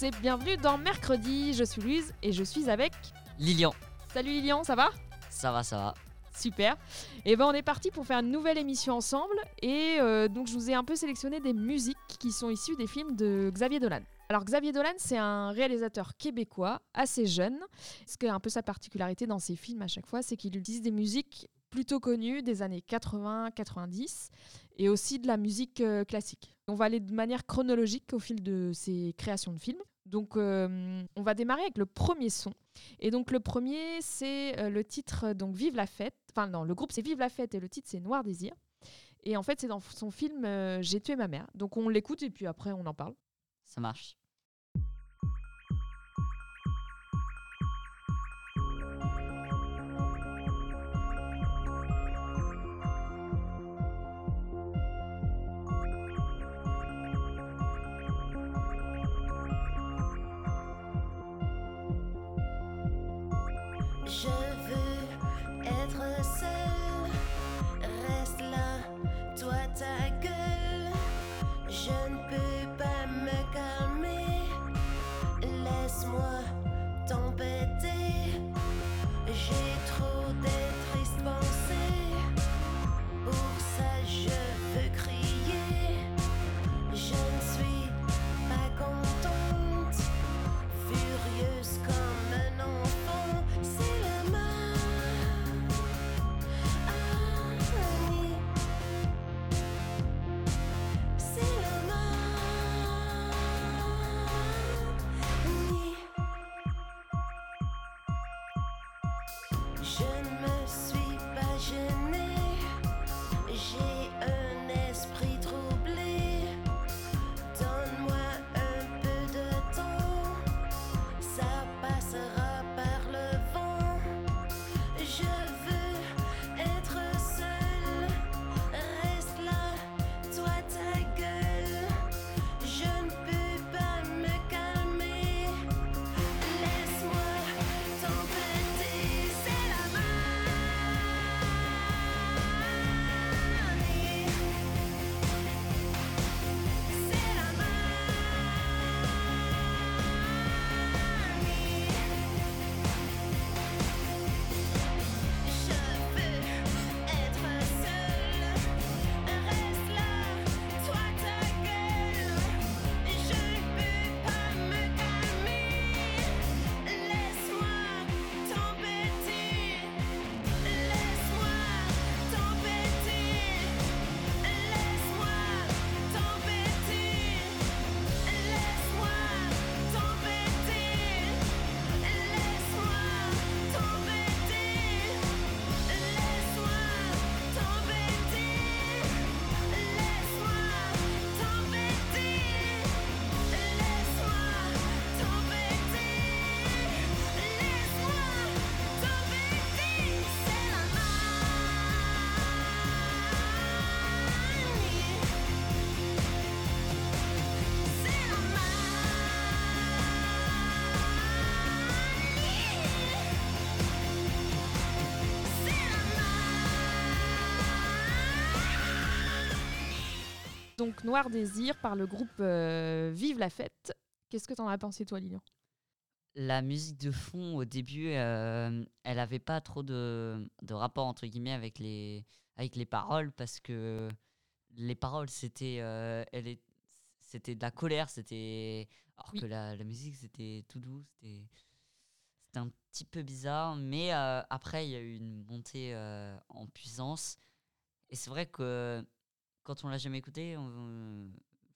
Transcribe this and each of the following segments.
Tous et bienvenue dans Mercredi. Je suis Louise et je suis avec. Lilian, Salut Lilian, ça va? Ça va, ça va. Super. Et ben on est parti pour faire une nouvelle émission ensemble et euh, donc je vous ai un peu sélectionné des musiques qui sont issues des films de Xavier Dolan. Alors Xavier Dolan, c'est un réalisateur québécois assez jeune. Ce qui est un peu sa particularité dans ses films à chaque fois, c'est qu'il utilise des musiques plutôt connues des années 80-90 et aussi de la musique euh, classique. On va aller de manière chronologique au fil de ses créations de films. Donc euh, on va démarrer avec le premier son. Et donc le premier, c'est euh, le titre euh, donc Vive la fête. Enfin non, le groupe c'est Vive la fête et le titre c'est Noir Désir. Et en fait, c'est dans son film J'ai tué ma mère. Donc on l'écoute et puis après on en parle. Ça marche. Je Je ne Donc Noir Désir par le groupe euh, Vive la fête. Qu'est-ce que t'en as pensé toi Lilian? La musique de fond, au début, euh, elle avait pas trop de, de rapport, entre guillemets, avec les, avec les paroles, parce que les paroles, c'était euh, elle est- c'était de la colère, c'était... Alors Oui. que la, la musique, c'était tout doux, c'était... C'était un petit peu bizarre, mais après, il y a eu une montée en puissance. Et c'est vrai que quand on l'a jamais écouté,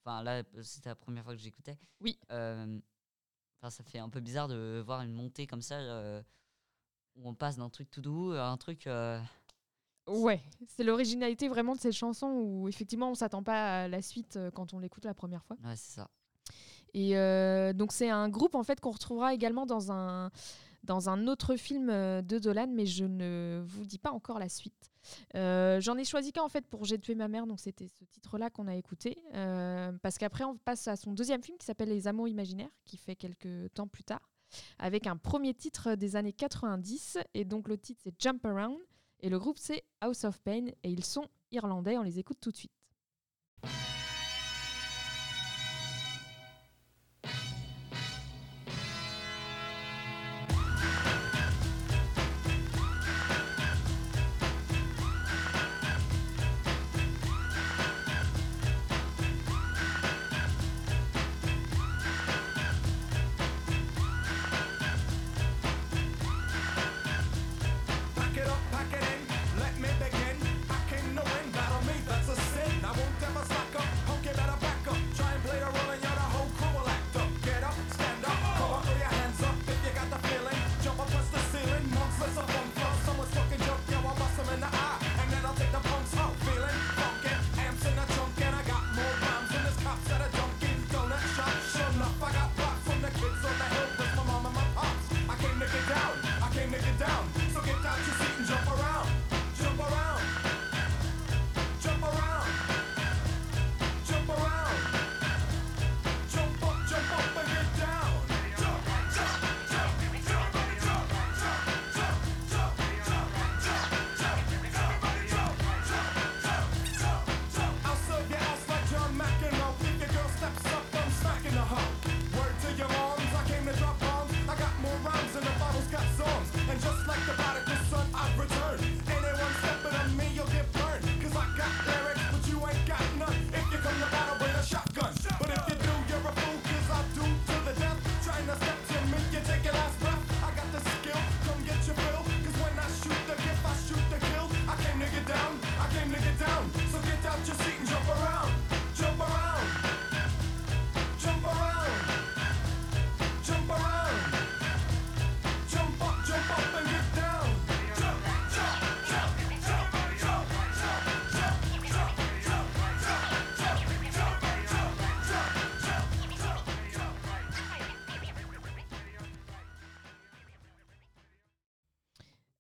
enfin là, c'était la première fois que j'écoutais. Oui. Euh, Enfin, ça fait un peu bizarre de voir une montée comme ça. euh, où on passe d'un truc tout doux à un truc. euh, Ouais, c'est l'originalité vraiment de cette chanson où effectivement on s'attend pas à la suite quand on l'écoute la première fois. ouais, c'est ça. Et euh, donc c'est un groupe en fait qu'on retrouvera également dans un dans un autre film euh, de Dolan, mais je ne vous dis pas encore la suite. Euh, J'en ai choisi qu'un en fait pour J'ai tué ma mère, donc c'était ce titre-là qu'on a écouté, euh, parce qu'après on passe à son deuxième film qui s'appelle Les Amours imaginaires, qui fait quelques temps plus tard, avec un premier titre des années 90, et donc le titre c'est Jump Around, et le groupe c'est House of Pain, et ils sont irlandais, on les écoute tout de suite.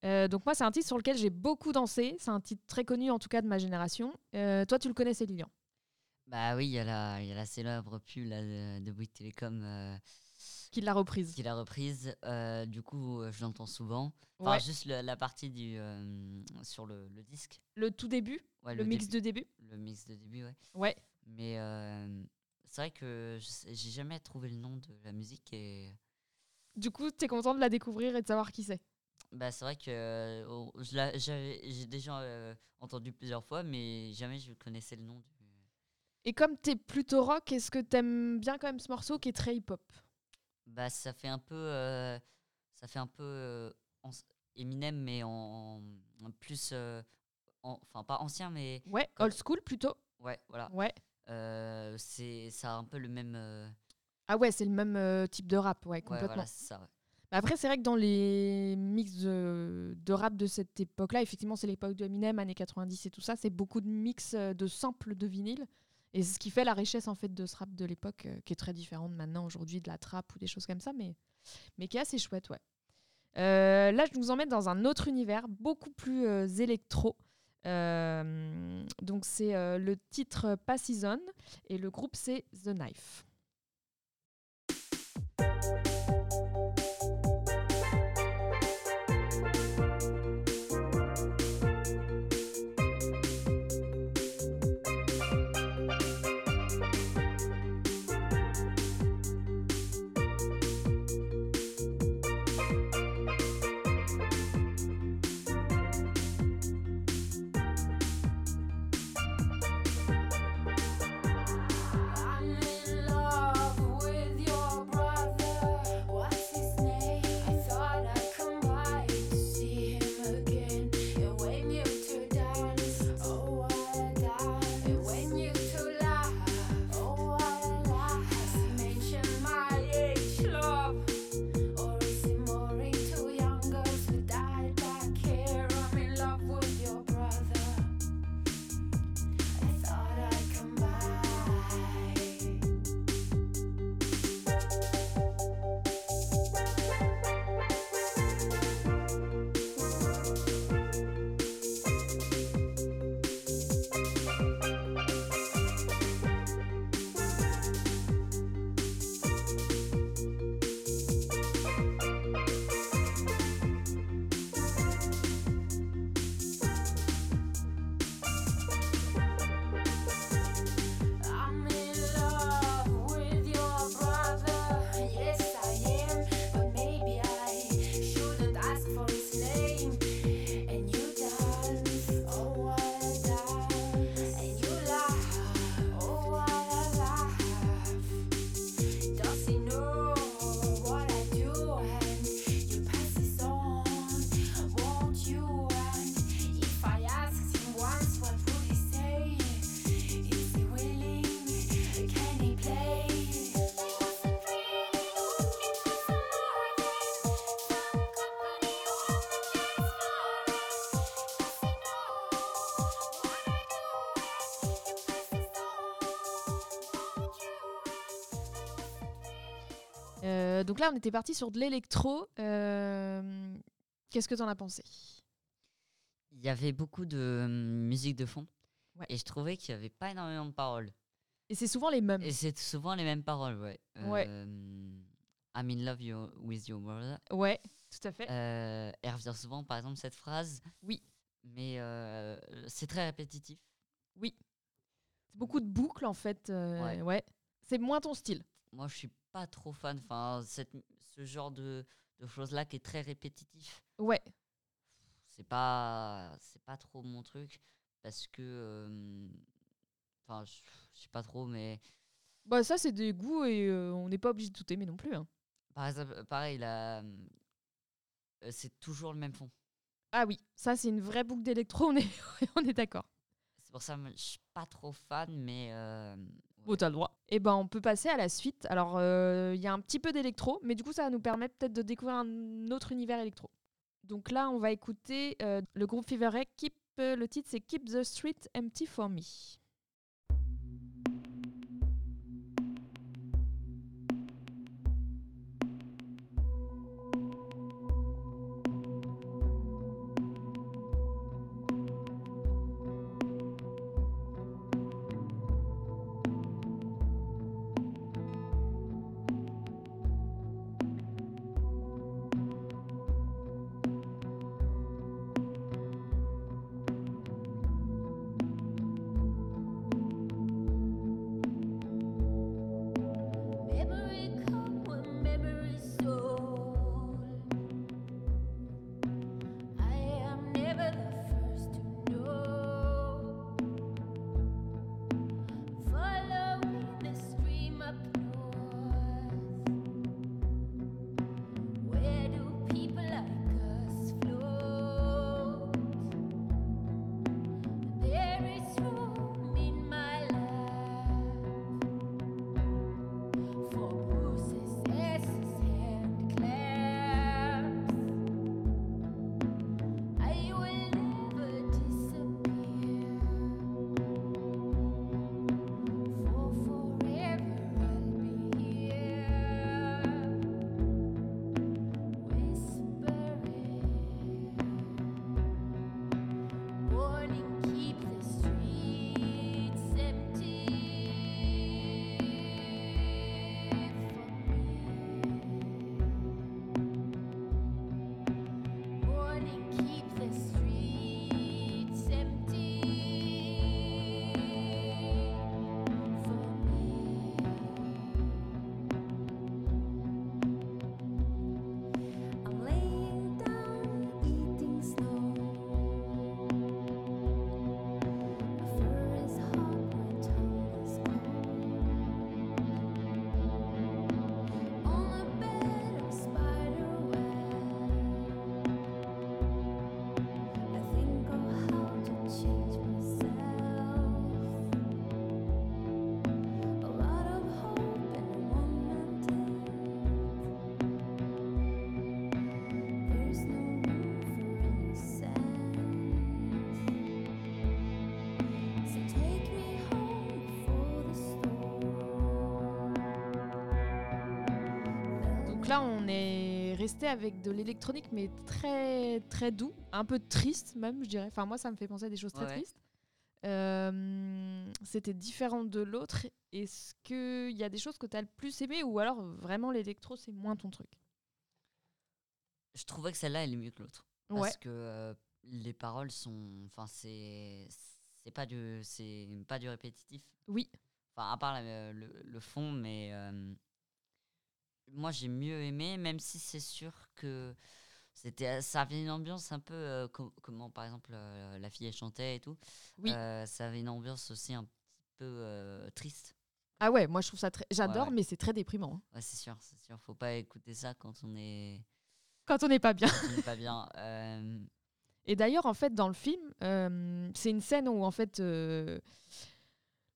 Euh, donc moi, c'est un titre sur lequel j'ai beaucoup dansé. C'est un titre très connu, en tout cas de ma génération. Euh, toi, tu le connaissais, Lilian? Bah oui, il y, a la- il y a la célèbre pub là, de, de Bouygues Télécom euh, Qui l'a reprise qui l'a reprise. Du coup, je l'entends souvent. Enfin, Ouais. juste le- la partie du, sur le, le disque. Le tout début, Ouais, le, mix début. de début? Le mix de début, ouais. Ouais. Mais c'est vrai que j'ai jamais trouvé le nom de la musique et Du coup, t'es content de la découvrir et de savoir qui c'est? Bah, c'est vrai que euh, j'ai déjà euh, entendu plusieurs fois, mais jamais je connaissais le nom du. Et comme t'es plutôt rock, est-ce que t'aimes bien quand même ce morceau qui est très hip-hop? Bah, ça fait un peu, euh, ça fait un peu euh, Eminem, mais en, en plus, euh, en- enfin pas ancien, mais Ouais, Comme- old school plutôt. ouais, voilà. Ouais. C'est, ça a un peu le même. Ah ouais, c'est le même type de rap, ouais, ouais, complètement. voilà, c'est ça. ouais. Bah Après, c'est vrai que dans les mix de, rap de cette époque-là, effectivement, c'est l'époque de Eminem, années 90 et tout ça, c'est beaucoup de mix euh, de samples de vinyle. Et c'est ce qui fait la richesse en fait de ce rap de l'époque, euh, qui est très différent de maintenant, aujourd'hui, de la trap ou des choses comme ça, mais, mais qui est assez chouette, ouais. Euh, là, je nous emmène dans un autre univers, beaucoup plus électro. Donc, c'est le titre Pas Season et le groupe, c'est The Knife. Euh, donc là, on était parti sur de l'électro. Euh, Qu'est-ce que tu en as pensé? Il y avait beaucoup de hum, musique de fond. Ouais. Et je trouvais qu'il n'y avait pas énormément de paroles. Et c'est souvent les mêmes. Et c'est souvent les mêmes paroles, ouais. Ouais. Euh, I'm in love you, with your brother. Ouais, tout à fait. Euh, elle revient souvent, par exemple, cette phrase. Oui. Mais euh, c'est très répétitif. C'est beaucoup de boucles en fait. euh, Ouais. ouais. C'est moins ton style. Moi, je suis pas trop fan. Enfin, cette, ce genre de, de choses-là qui est très répétitif. Ouais. c'est pas c'est pas trop mon truc parce que euh, enfin je je sais pas trop mais Bah ça c'est des goûts et euh, on n'est pas obligé de tout aimer non plus. hein. par exemple pareil là euh, c'est toujours le même fond Ah oui, ça c'est une vraie boucle d'électro, on est, on est d'accord. c'est pour ça que je suis pas trop fan mais euh, Bon, t'as le droit. Et ben on peut passer à la suite. Alors euh, il y a un petit peu d'électro, mais du coup ça va nous permettre peut-être de découvrir un autre univers électro. Donc là on va écouter euh, le groupe Fever. Keep, euh, le titre c'est Keep the Street Empty for Me. Resté avec de l'électronique mais très très doux, un peu triste même je dirais. Enfin moi ça me fait penser à des choses très Ouais, tristes. Euh, C'était différent de l'autre. Est-ce qu'il y a des choses que tu as le plus aimé ou alors vraiment l'électro c'est moins ton truc? Je trouvais que celle-là elle est mieux que l'autre Ouais. parce que euh, les paroles sont enfin c'est c'est pas du c'est pas du répétitif Oui. enfin à part la- le, le fond mais euh, moi j'ai mieux aimé même si c'est sûr que c'était ça avait une ambiance un peu euh, com- comment par exemple euh, la fille elle chantait et tout Oui. Euh, ça avait une ambiance aussi un petit peu euh, triste Ah ouais, moi je trouve ça très. J'adore, ouais. mais c'est très déprimant. hein. ouais c'est sûr c'est sûr faut pas écouter ça quand on est Quand on n'est pas bien. on pas bien Et d'ailleurs, en fait, dans le film, c'est une scène où en fait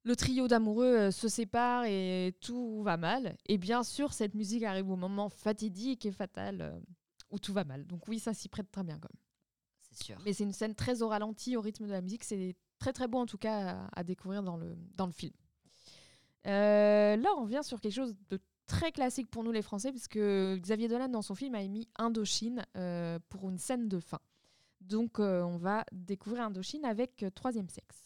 le trio d'amoureux euh, se sépare et tout va mal. Et bien sûr, cette musique arrive au moment fatidique et fatal euh, où tout va mal. Donc oui, ça s'y prête très bien quand même. c'est sûr Mais c'est une scène très au ralenti, au rythme de la musique. C'est très très beau en tout cas à, à découvrir dans le, dans le film. Euh, là, on revient sur quelque chose de très classique pour nous les Français, puisque Xavier Dolan, dans son film, a mis Indochine euh, pour une scène de fin. Donc, euh, on va découvrir Indochine avec Troisième Sexe.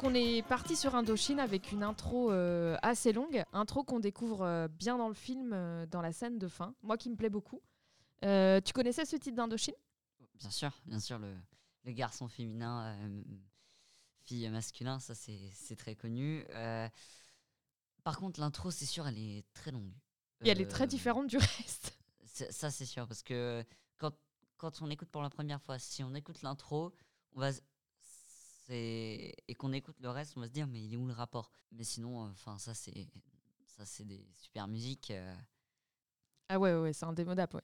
Donc on est parti sur Indochine avec une intro euh, assez longue, intro qu'on découvre euh, bien dans le film, euh, dans la scène de fin, moi qui me plaît beaucoup. Tu connaissais ce titre d'Indochine? Bien sûr, bien sûr, le, le garçon féminin, fille masculin, ça c'est très connu. Par contre, l'intro, c'est sûr, elle est très longue. Et elle est très différente du reste. Ça, c'est sûr, parce que quand, quand on écoute pour la première fois, si on écoute l'intro, on va. Et qu'on écoute le reste, on va se dire, mais il est où le rapport? Mais sinon, enfin, ça, c'est. Ça, c'est des super musiques. euh, Ah ouais, ouais, c'est indémodable.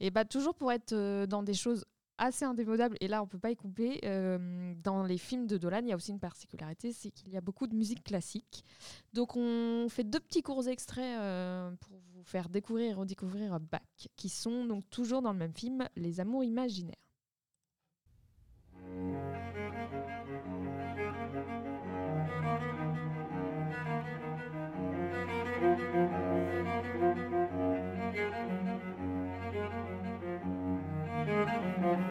Et bah toujours pour être euh, dans des choses assez indémodables, et là on peut pas y couper, euh, dans les films de Dolan, il y a aussi une particularité, c'est qu'il y a beaucoup de musique classique. Donc on fait deux petits courts extraits euh, pour vous faire découvrir et redécouvrir Bach, qui sont donc toujours dans le même film, Les Amours imaginaires. Thank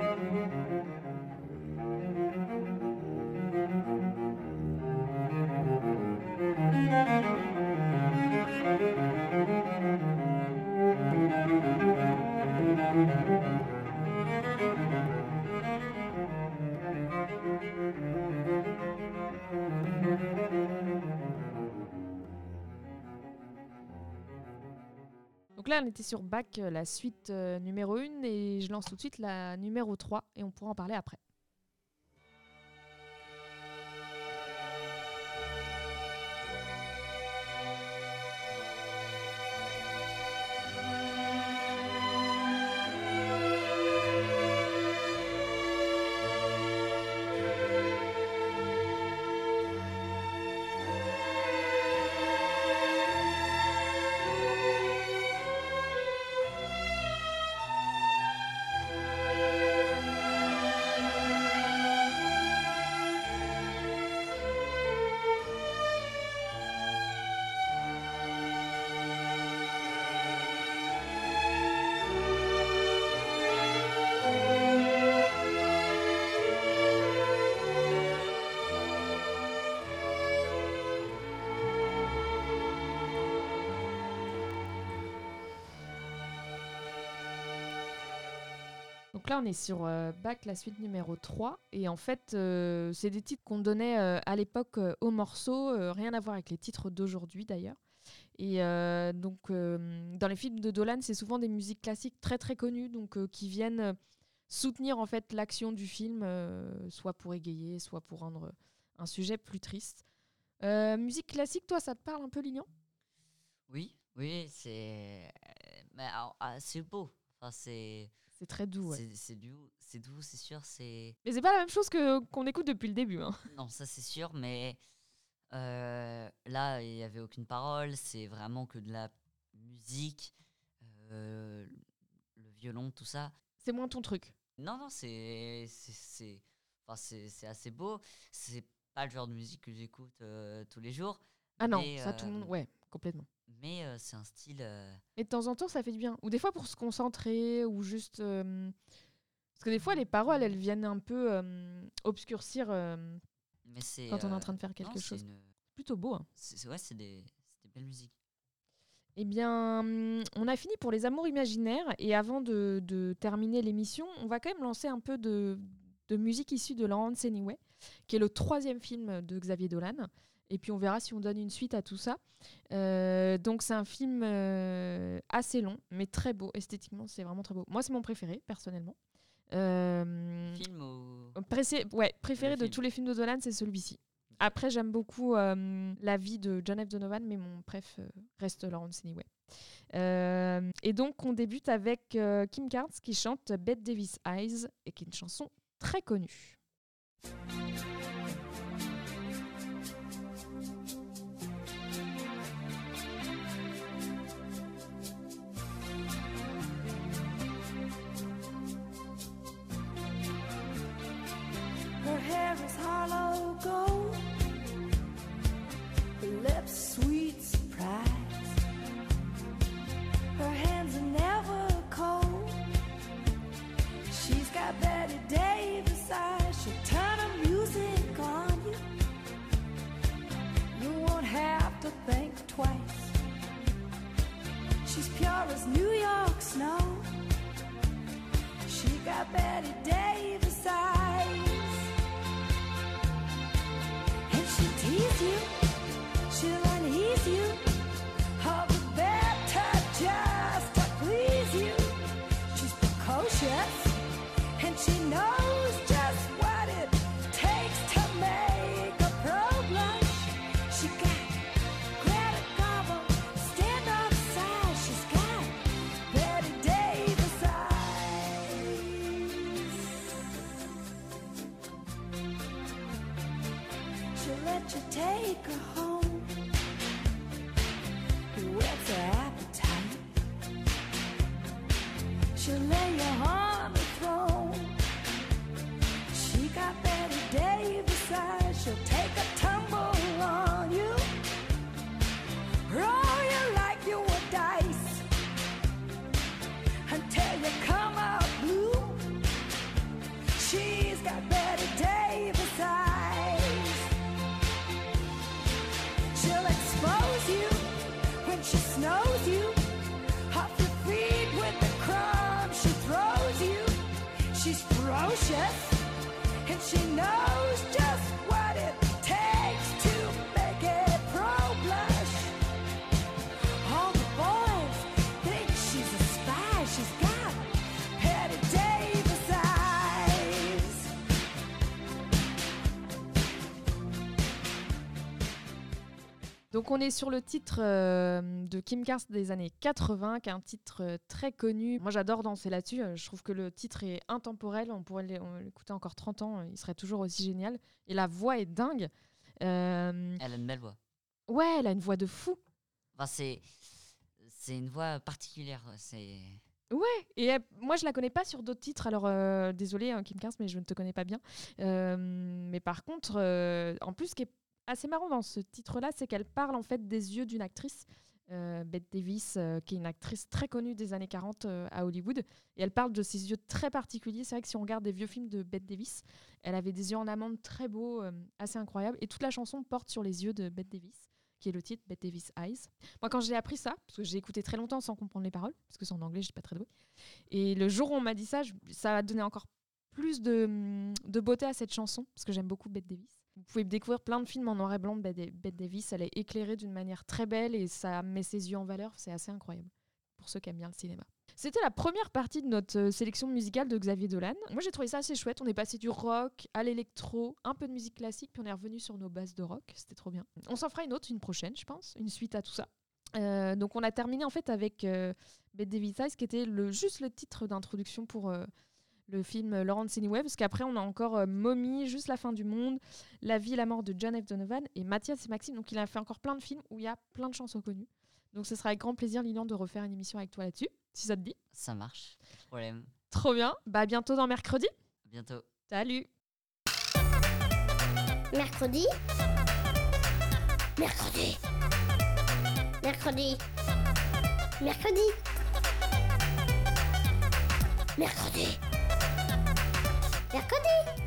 you. On était sur Bach, euh, la suite euh, numéro 1, et je lance tout de suite la numéro 3, et on pourra en parler après. Là, on est sur euh, Bac, la suite numéro 3. Et en fait, euh, c'est des titres qu'on donnait euh, à l'époque aux morceaux, rien à voir avec les titres d'aujourd'hui d'ailleurs. Et donc, dans les films de Dolan, c'est souvent des musiques classiques très très connues, donc qui viennent soutenir en fait l'action du film, soit pour égayer, soit pour rendre un sujet plus triste. Musique classique, toi, ça te parle un peu, Lignan Oui, oui, c'est. Ah, c'est beau. Enfin, c'est. C'est très doux. ouais. C'est doux, c'est doux, c'est sûr, c'est. Mais c'est pas la même chose que qu'on écoute depuis le début. hein. Non, ça c'est sûr, mais euh, là, il n'y avait aucune parole, c'est vraiment que de la musique, euh, le violon, tout ça. C'est moins ton truc. Non, non, c'est c'est- enfin, c'est- c'est assez beau. C'est pas le genre de musique que j'écoute euh, tous les jours, Ah non, Mais, ça tout le monde. Ouais, complètement. Mais euh, c'est un style. euh, Et de temps en temps, ça fait du bien. Ou des fois pour se concentrer, ou juste. euh, Parce que des fois, les paroles, elles viennent un peu euh, obscurcir euh, mais c'est. quand on est en euh, train de faire non, quelque c'est chose. une- Plutôt beau. hein. c'est- c'est- ouais, c'est des, c'est des belles musiques. Eh bien, hum, on a fini pour les amours imaginaires. Et avant de, de terminer l'émission, on va quand même lancer un peu de, de musique issue de Lawrence Anyway, qui est le troisième film de Xavier Dolan. Et puis on verra si on donne une suite à tout ça. Euh, donc c'est un film euh, assez long, mais très beau. Esthétiquement, c'est vraiment très beau. Moi, c'est mon préféré, personnellement. Euh, Film ou. Ouais, préféré de film. tous les films de Dolan, c'est celui-ci. Après, j'aime beaucoup euh, la vie de John F. Donovan, mais mon préf reste Lawrence Anyway. Et donc, on débute avec Kim Carnes qui chante Bette Davis Eyes, et qui est une chanson très connue. She's ferocious and she knows just what it Donc, on est sur le titre euh, de Kim Carnes des années 80, qui est un titre euh, très connu. Moi, j'adore danser là-dessus. Euh, Je trouve que le titre est intemporel. On pourrait l'écouter encore 30 ans. Il serait toujours aussi génial. Et la voix est dingue. Euh, Elle a une belle voix. ouais, elle a une voix de fou. Enfin, c'est. C'est une voix particulière. C'est. Et elle- moi, je la connais pas sur d'autres titres. Alors, euh, désolé, hein, Kim Carnes, mais je ne te connais pas bien. Euh, mais par contre, euh, en plus, ce qui est assez marrant dans ce titre-là, c'est qu'elle parle en fait des yeux d'une actrice, euh, Bette Davis, euh, qui est une actrice très connue des années 40 euh, à Hollywood. Et elle parle de ses yeux très particuliers. C'est vrai que si on regarde des vieux films de Bette Davis, elle avait des yeux en amande très beaux, assez incroyables. Et toute la chanson porte sur les yeux de Bette Davis, qui est le titre Bette Davis Eyes. Moi, quand j'ai appris ça, parce que j'ai écouté très longtemps sans comprendre les paroles, parce que c'est en anglais, je suis pas très douée. Et le jour où on m'a dit ça, ça a donné encore plus de, de beauté à cette chanson, parce que j'aime beaucoup Bette Davis. Vous pouvez découvrir plein de films en noir et blanc de Bette Da- Bette Davis. Elle est éclairée d'une manière très belle et ça met ses yeux en valeur. C'est assez incroyable pour ceux qui aiment bien le cinéma. C'était la première partie de notre euh, sélection musicale de Xavier Dolan. Moi, j'ai trouvé ça assez chouette. On est passé du rock à l'électro, un peu de musique classique, puis on est revenu sur nos bases de rock. C'était trop bien. On s'en fera une autre, une prochaine, je pense, une suite à tout ça. Euh, donc, on a terminé en fait avec euh, Bette Davis qui était juste le titre d'introduction pour le film Lawrence Anyway, parce qu'après, on a encore euh, Mommy, Juste la fin du monde, La vie et la mort de John F. Donovan et Mathias et Maxime. Donc, il a fait encore plein de films où il y a plein de chansons connues. Donc, ce sera avec grand plaisir, Lilian, de refaire une émission avec toi là-dessus, si ça te dit. Ça marche. Pas de problème. Trop bien. Bah, à bientôt dans mercredi. À bientôt. Salut. Mercredi. Mercredi. Mercredi. Mercredi. Mercredi. Mercredi.